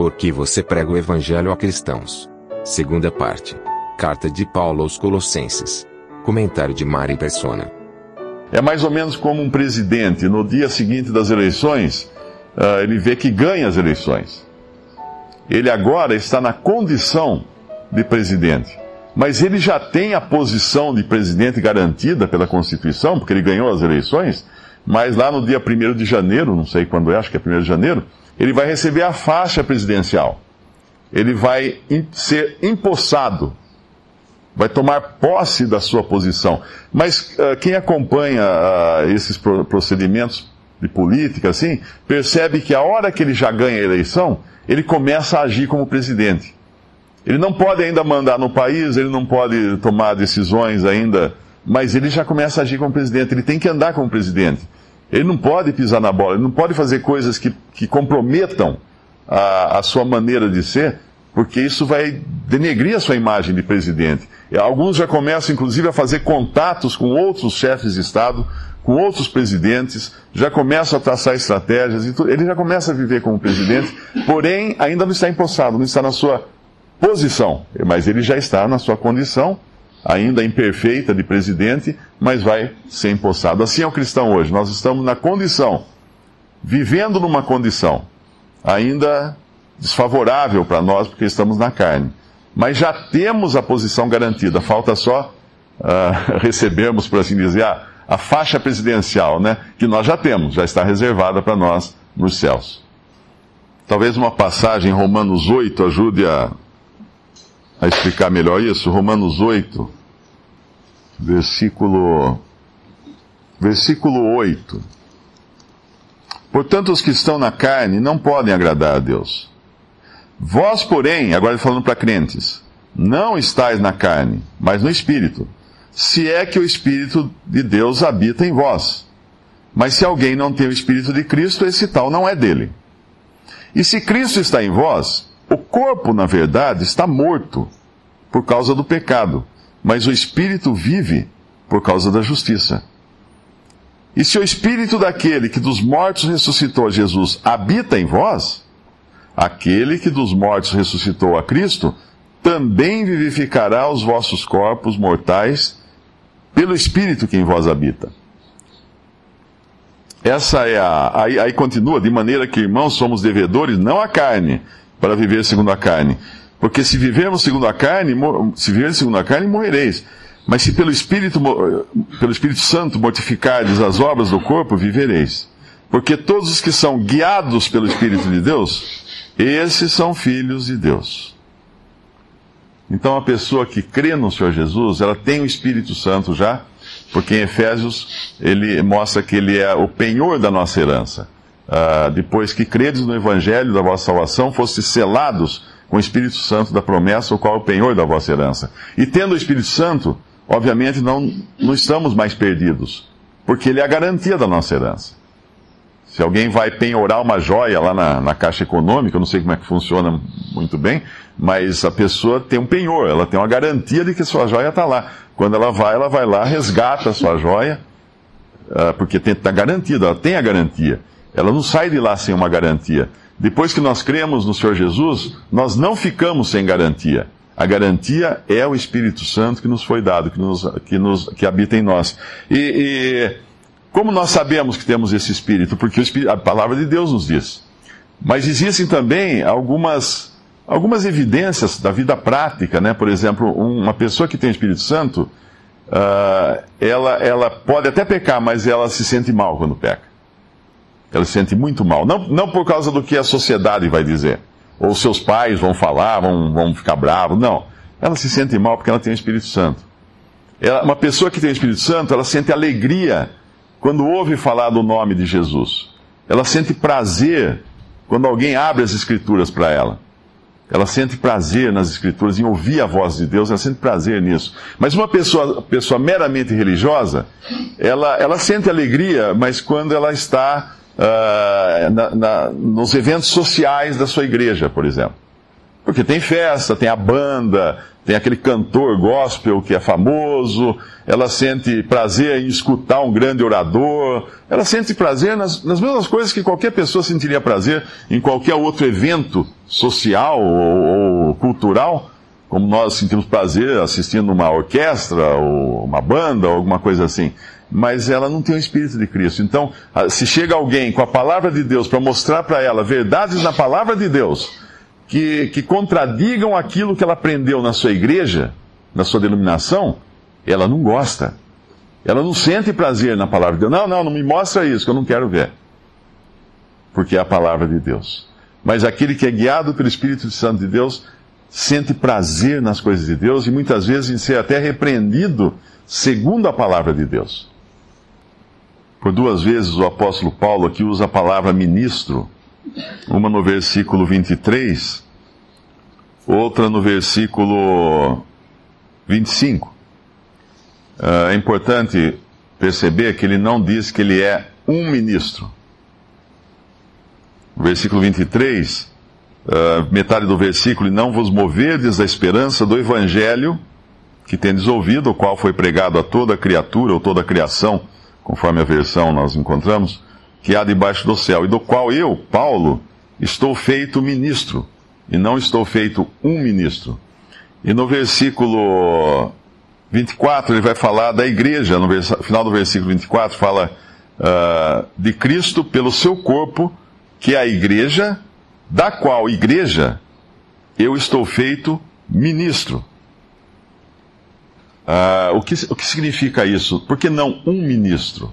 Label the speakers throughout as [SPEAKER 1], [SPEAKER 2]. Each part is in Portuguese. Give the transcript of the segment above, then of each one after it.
[SPEAKER 1] Por que você prega o evangelho a cristãos? Segunda parte. Carta de Paulo aos Colossenses. Comentário de Mari Persona.
[SPEAKER 2] É mais ou menos como um presidente, no dia seguinte das eleições, uh, ele vê que ganha as eleições. Ele agora está na condição de presidente. Mas ele já tem a posição de presidente garantida pela Constituição, porque ele ganhou as eleições. Mas lá no dia 1 de janeiro, não sei quando é, acho que é 1 de janeiro, ele vai receber a faixa presidencial. Ele vai ser empossado, vai tomar posse da sua posição. Mas uh, quem acompanha uh, esses procedimentos de política, assim, percebe que a hora que ele já ganha a eleição, ele começa a agir como presidente. Ele não pode ainda mandar no país, ele não pode tomar decisões ainda, mas ele já começa a agir como presidente. Ele tem que andar como presidente. Ele não pode pisar na bola, ele não pode fazer coisas que, que comprometam a, a sua maneira de ser, porque isso vai denegrir a sua imagem de presidente. Alguns já começam, inclusive, a fazer contatos com outros chefes de Estado, com outros presidentes, já começam a traçar estratégias, ele já começa a viver como presidente, porém ainda não está empossado, não está na sua posição, mas ele já está na sua condição, ainda imperfeita de presidente, mas vai ser empossado. Assim é o cristão hoje. Nós estamos na condição, vivendo numa condição ainda desfavorável para nós, porque estamos na carne. Mas já temos a posição garantida, falta só uh, recebermos, por assim dizer, a, a faixa presidencial, né? Que nós já temos, já está reservada para nós nos céus. Talvez uma passagem em Romanos 8 ajude a a explicar melhor isso, Romanos 8, versículo, versículo 8. Portanto, os que estão na carne não podem agradar a Deus. Vós, porém, agora falando para crentes, não estáis na carne, mas no Espírito, se é que o Espírito de Deus habita em vós. Mas se alguém não tem o Espírito de Cristo, esse tal não é dele. E se Cristo está em vós, o corpo, na verdade, está morto por causa do pecado, mas o espírito vive por causa da justiça. E se o espírito daquele que dos mortos ressuscitou a Jesus habita em vós, aquele que dos mortos ressuscitou a Cristo também vivificará os vossos corpos mortais pelo espírito que em vós habita. Essa é a. Aí, aí continua, de maneira que, irmãos, somos devedores não à carne, para viver segundo a carne. Porque se vivermos segundo a carne, se vivermos segundo a carne, morrereis. Mas se pelo Espírito, pelo Espírito Santo mortificardes as obras do corpo, vivereis. Porque todos os que são guiados pelo Espírito de Deus, esses são filhos de Deus. Então a pessoa que crê no Senhor Jesus, ela tem o Espírito Santo já, porque em Efésios ele mostra que ele é o penhor da nossa herança uh, depois que credes no Evangelho da vossa salvação, fostes selados com o Espírito Santo da promessa, o qual é o penhor da vossa herança. E tendo o Espírito Santo, obviamente não, não estamos mais perdidos, porque ele é a garantia da nossa herança. Se alguém vai penhorar uma joia lá na, na, Caixa Econômica, eu não sei como é que funciona muito bem, mas a pessoa tem um penhor, ela tem uma garantia de que sua joia está lá. Quando ela vai, ela vai lá, resgata a sua joia, uh, porque está garantida, ela tem a garantia. Ela não sai de lá sem uma garantia. Depois que nós cremos no Senhor Jesus, nós não ficamos sem garantia. A garantia é o Espírito Santo que nos foi dado, que, nos, que, nos, que habita em nós. E, e como nós sabemos que temos esse Espírito? Porque Espírito, a palavra de Deus nos diz. Mas existem também algumas, algumas evidências da vida prática, né? Por exemplo, uma pessoa que tem o Espírito Santo, uh, ela, ela pode até pecar, mas ela se sente mal quando peca. Ela se sente muito mal. Não, não por causa do que a sociedade vai dizer, ou seus pais vão falar, vão, vão ficar bravos. Não. Ela se sente mal porque ela tem o Espírito Santo. Ela, uma pessoa que tem o Espírito Santo, ela sente alegria quando ouve falar do nome de Jesus. Ela sente prazer quando alguém abre as Escrituras para ela. Ela sente prazer nas Escrituras, em ouvir a voz de Deus, ela sente prazer nisso. Mas uma pessoa, pessoa meramente religiosa, ela, ela sente alegria, mas quando ela está uh, na, na, nos eventos sociais da sua igreja, por exemplo. Porque tem festa, tem a banda, tem aquele cantor gospel que é famoso, ela sente prazer em escutar um grande orador, ela sente prazer nas, nas mesmas coisas que qualquer pessoa sentiria prazer em qualquer outro evento social ou, ou cultural, como nós sentimos prazer assistindo uma orquestra ou uma banda ou alguma coisa assim. Mas ela não tem o Espírito de Cristo. Então, se chega alguém com a palavra de Deus para mostrar para ela verdades na palavra de Deus, que, que contradigam aquilo que ela aprendeu na sua igreja, na sua denominação, ela não gosta. Ela não sente prazer na palavra de Deus. Não, não, não me mostra isso, que eu não quero ver. Porque é a palavra de Deus. Mas aquele que é guiado pelo Espírito Santo de Deus sente prazer nas coisas de Deus e muitas vezes em ser até repreendido segundo a palavra de Deus. Por duas vezes o apóstolo Paulo aqui usa a palavra ministro uma no versículo 23, outra no versículo 25. Ah, é importante perceber que ele não diz que ele é um ministro. versículo 23, ah, metade do versículo, e não vos moverdes da esperança do evangelho que tendes ouvido, o qual foi pregado a toda criatura ou toda criação, conforme a versão nós encontramos, que há debaixo do céu, e do qual eu, Paulo, estou feito ministro, e não estou feito um ministro. E no versículo 24 ele vai falar da igreja, no final do versículo 24 fala uh, de Cristo pelo seu corpo, que é a igreja, da qual igreja eu estou feito ministro. Uh, o, que, o que significa isso? Por que não um ministro?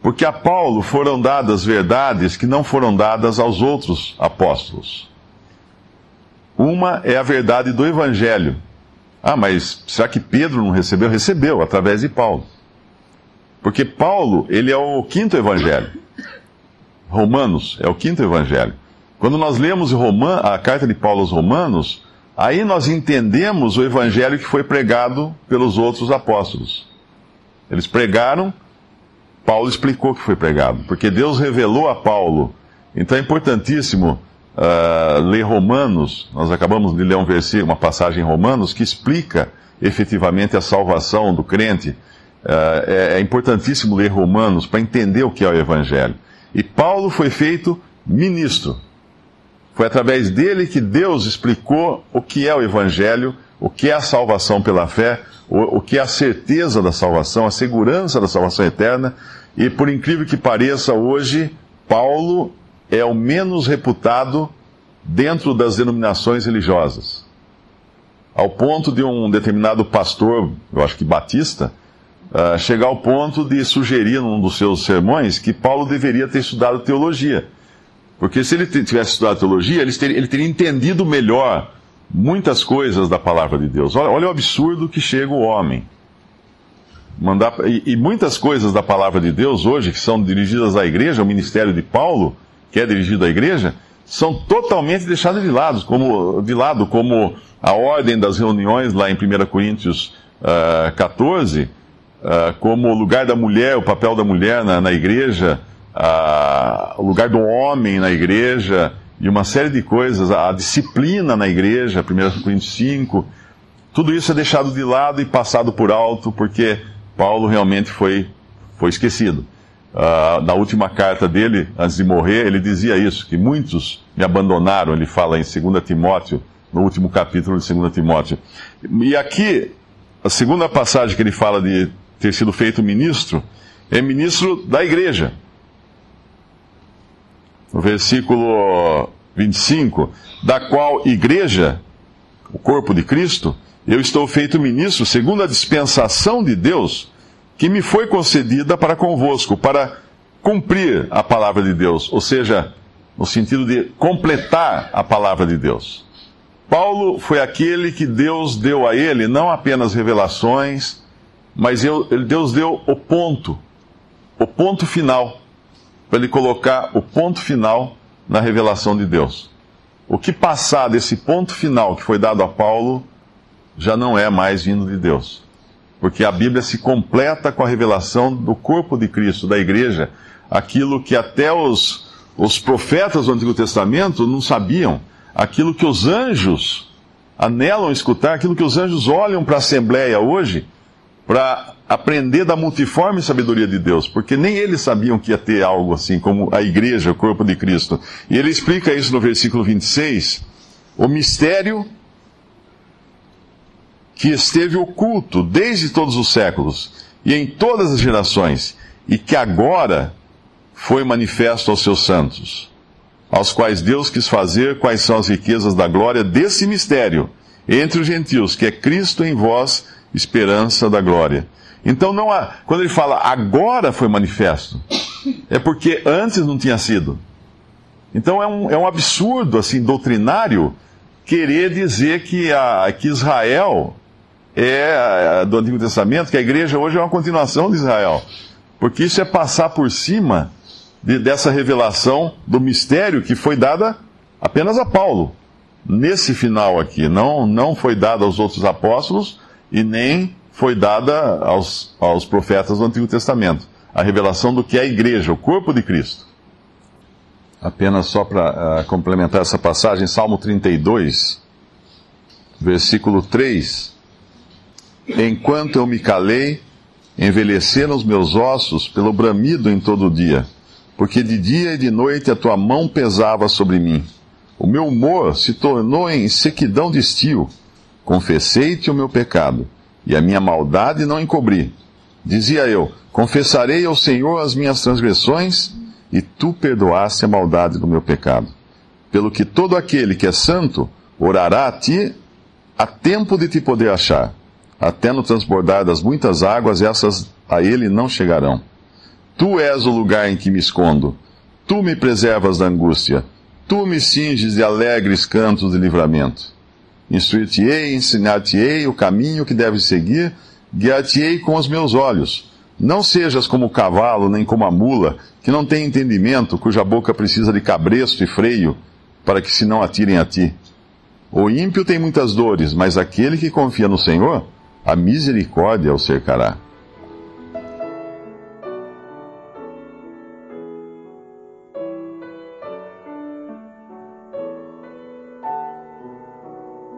[SPEAKER 2] Porque a Paulo foram dadas verdades que não foram dadas aos outros apóstolos. Uma é a verdade do Evangelho. Ah, mas será que Pedro não recebeu? Recebeu, através de Paulo. Porque Paulo, ele é o quinto Evangelho. Romanos é o quinto Evangelho. Quando nós lemos a carta de Paulo aos Romanos, aí nós entendemos o Evangelho que foi pregado pelos outros apóstolos. Eles pregaram Paulo explicou que foi pregado, porque Deus revelou a Paulo. Então é importantíssimo uh, ler Romanos. Nós acabamos de ler um versículo, uma passagem em Romanos que explica efetivamente a salvação do crente. Uh, é, é importantíssimo ler Romanos para entender o que é o Evangelho. E Paulo foi feito ministro. Foi através dele que Deus explicou o que é o Evangelho, o que é a salvação pela fé, o, o que é a certeza da salvação, a segurança da salvação eterna e por incrível que pareça, hoje, Paulo é o menos reputado dentro das denominações religiosas. Ao ponto de um determinado pastor, eu acho que batista, uh, chegar ao ponto de sugerir num dos seus sermões que Paulo deveria ter estudado teologia. Porque se ele tivesse estudado teologia, ele teria, ele teria entendido melhor muitas coisas da palavra de Deus. Olha, olha o absurdo que chega o homem mandar e, e, muitas coisas da palavra de Deus hoje que são dirigidas à igreja, o ministério de Paulo, que é dirigido à igreja, são totalmente deixadas de lado, como, de lado, como a ordem das reuniões lá em 1 Coríntios uh, 14, uh, como o lugar da mulher, o papel da mulher na, na igreja, uh, o lugar do homem na igreja, e uma série de coisas, a, a disciplina na igreja, 1 Coríntios 5, tudo isso é deixado de lado e passado por alto, porque Paulo realmente foi, foi esquecido. Uh, na última carta dele, antes de morrer, ele dizia isso, que muitos me abandonaram, ele fala em 2 Timóteo, no último capítulo de 2 Timóteo. E aqui, a segunda passagem que ele fala de ter sido feito ministro, é ministro da igreja. No versículo 25, da qual igreja, o corpo de Cristo, eu estou feito ministro segundo a dispensação de Deus que me foi concedida para convosco, para cumprir a palavra de Deus, ou seja, no sentido de completar a palavra de Deus. Paulo foi aquele que Deus deu a ele não apenas revelações, mas Deus deu o ponto, o ponto final, para ele colocar o ponto final na revelação de Deus. O que passar desse ponto final que foi dado a Paulo já não é mais vindo de Deus. Porque a Bíblia se completa com a revelação do corpo de Cristo, da igreja, aquilo que até os, os profetas do Antigo Testamento não sabiam, aquilo que os anjos anelam escutar aquilo que os anjos olham para a Assembleia hoje para aprender da multiforme sabedoria de Deus, porque nem eles sabiam que ia ter algo assim como a igreja, o corpo de Cristo. E ele explica isso no versículo 26, o mistério que esteve oculto desde todos os séculos e em todas as gerações, e que agora foi manifesto aos seus santos, aos quais Deus quis fazer quais são as riquezas da glória desse mistério entre os gentios, que é Cristo em vós, esperança da glória. Então não há, quando ele fala agora foi manifesto, é porque antes não tinha sido. Então é um, é um absurdo assim doutrinário querer dizer que, a, que Israel é do Antigo Testamento, que a igreja hoje é uma continuação de Israel. Porque isso é passar por cima de, dessa revelação do mistério que foi dada apenas a Paulo. Nesse final aqui, não, não foi dada aos outros apóstolos e nem foi dada aos, aos profetas do Antigo Testamento. A revelação do que é a igreja, o corpo de Cristo. Apenas só para uh, ah, complementar essa passagem, Salmo 32, versículo 3. Enquanto eu me calei, envelheceram os meus ossos pelo bramido em todo o dia, porque de dia e de noite a tua mão pesava sobre mim. O meu humor se tornou em sequidão de estio. Confessei-te o meu pecado e a minha maldade não encobri. Dizia eu: Confessarei ao Senhor as minhas transgressões, e tu perdoaste a maldade do meu pecado. Pelo que todo aquele que é santo orará a ti a tempo de te poder achar. Até no transbordar das muitas águas, essas a ele não chegarão. Tu és o lugar em que me escondo. Tu me preservas da angústia. Tu me cinges de alegres cantos de livramento. Instruir-te-ei, ensinar-te-ei o caminho que deves seguir, guiar-te-ei com os meus olhos. Não sejas como o cavalo, nem como a mula, que não tem entendimento, cuja boca precisa de cabresto e freio, para que se não atirem a ti. O ímpio tem muitas dores, mas aquele que confia no Senhor, a misericórdia o cercará.